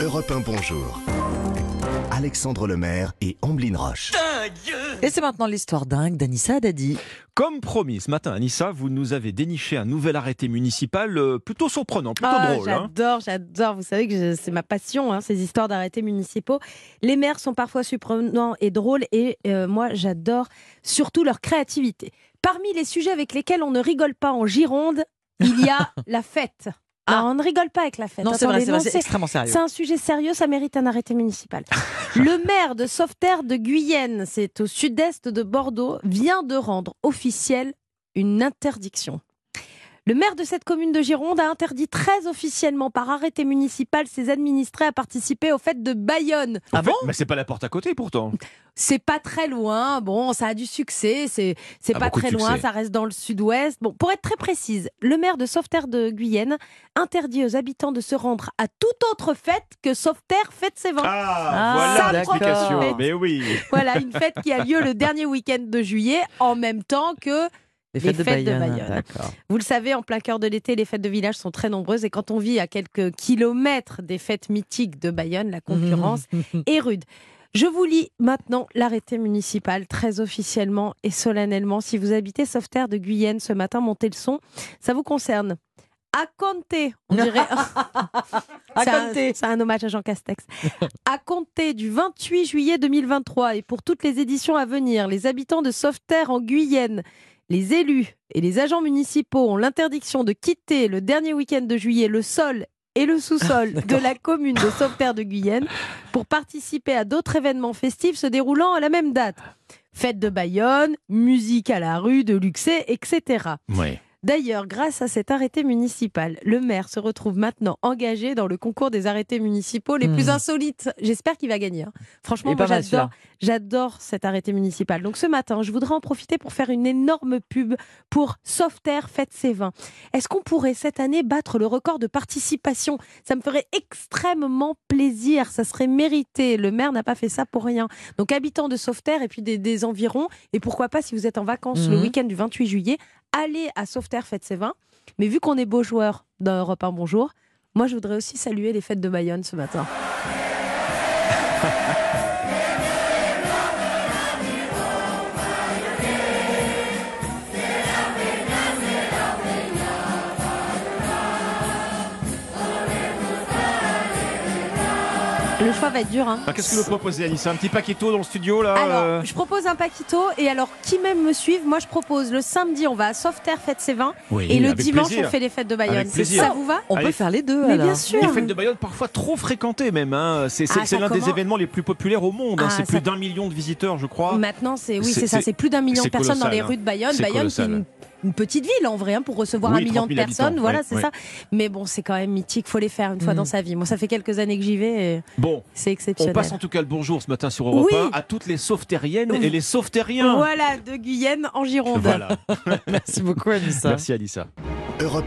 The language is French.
Europe 1 Bonjour. Alexandre Lemaire et Amblin Roche. Et c'est maintenant l'histoire dingue d'Anissa Dadi. Comme promis, ce matin, Anissa, vous nous avez déniché un nouvel arrêté municipal euh, plutôt surprenant, plutôt Ah, drôle. hein. J'adore, j'adore. Vous savez que je- c'est ma passion, hein, ces histoires d'arrêtés municipaux. Les maires sont parfois surprenants et drôles, et euh, moi, j'adore surtout leur créativité. Parmi les sujets avec lesquels on ne rigole pas en Gironde, il y a la fête. Ah. Non, on ne rigole pas avec la fête. Non, c'est vrai, c'est- extrêmement sérieux. c'est un sujet sérieux, ça mérite un arrêté municipal. Le maire de Sauveterre de Guyenne, c'est au sud-est de Bordeaux, vient de rendre officielle une interdiction. Le maire de cette commune de Gironde a interdit très officiellement par arrêté municipal ses administrés à participer aux fêtes de Bayonne. Ah bon? Mais c'est pas la porte à côté pourtant. C'est pas très loin, bon, ça a du succès, c'est c'est Ah, pas très loin, ça reste dans le sud-ouest. Bon, pour être très précise, le maire de Sauveterre de Guyenne interdit aux habitants de se rendre à toute autre fête que Sauveterre fête ses vins. Ah, Ah, voilà l'explication. Mais oui. Voilà, une fête qui a lieu le dernier week-end de juillet, en même temps que Les les fêtes, de, Bayonne. Vous le savez, en plein cœur de l'été, les fêtes de village sont très nombreuses et quand on vit à quelques kilomètres des fêtes mythiques de Bayonne, la concurrence est rude. Je vous lis maintenant l'arrêté municipal très officiellement et solennellement. Si vous habitez Sauveterre de Guyenne ce matin, montez le son. Ça vous concerne. À compter, on dirait. À C'est un- compter. C'est un, hommage à Jean Castex. à compter du 28 juillet 2023 et pour toutes les éditions à venir, les habitants de Sauveterre en Guyenne, les élus et les agents municipaux ont l'interdiction de quitter le dernier week-end de juillet le sol et le sous-sol de la commune de Sauveterre de Guyenne pour participer à d'autres événements festifs se déroulant à la même date. Fête de Bayonne, musique à la rue, de Luxet, etc. Ouais. D'ailleurs, grâce à cet arrêté municipal, le maire se retrouve maintenant engagé dans le concours des arrêtés municipaux les Hmm. plus insolites. J'espère qu'il va gagner. hein. Franchement, moi, j'adore, j'adore cet arrêté municipal. Donc ce matin, je voudrais en profiter pour faire une énorme pub pour Sauveterre Fête ses vins. Est-ce qu'on pourrait cette année battre le record de participation? Ça me ferait extrêmement plaisir. Ça serait mérité. Le maire n'a pas fait ça pour rien. Donc habitants de Sauveterre et puis des, des environs, et pourquoi pas si vous êtes en vacances le Mhm. week-end du 28 juillet, allez à Sauveterre Fête ses vins. Mais vu qu'on est beaux joueurs dans Europe 1 Bonjour, moi je voudrais aussi saluer les fêtes de Bayonne ce matin. Le choix va être dur, hein. Ah, Qu'est-ce que vous proposez, Anissa Un petit paquito dans le studio là Alors, euh je propose un paquito et alors qui même me suivent, moi je propose le samedi on va à Sauveterre fête ses vins Oui, et le dimanche plaisir. on fait les fêtes de Bayonne. Avec plaisir. Ça vous va On Allez. peut faire les deux Mais alors. bien sûr. Les fêtes de Bayonne parfois trop fréquentées même. hein. C'est Ah, l'un des événements les plus populaires au monde. hein. Ah, c'est ça- plus d'un million de visiteurs, je crois. Maintenant, c'est oui, C'est- ça, c'est- plus d'un million de personnes dans les rues de Bayonne. C'est Bayonne, qui est colossal. une, une petite ville en vrai, hein, pour recevoir Oui, un million 30 de 000 personnes. voilà, ouais, c'est ouais. ça. Mais bon, c'est quand même mythique. Faut les faire une fois Mm. dans sa vie. Moi, ça fait quelques années que j'y vais. et Bon, C'est on exceptionnel. passe en tout cas le bonjour ce matin sur Europe Oui. 1 à toutes les sauvetériennes Oui. et les sauvetériens. Voilà, de Guyenne en Gironde. Voilà. Merci beaucoup Anissa. Merci Anissa. Europe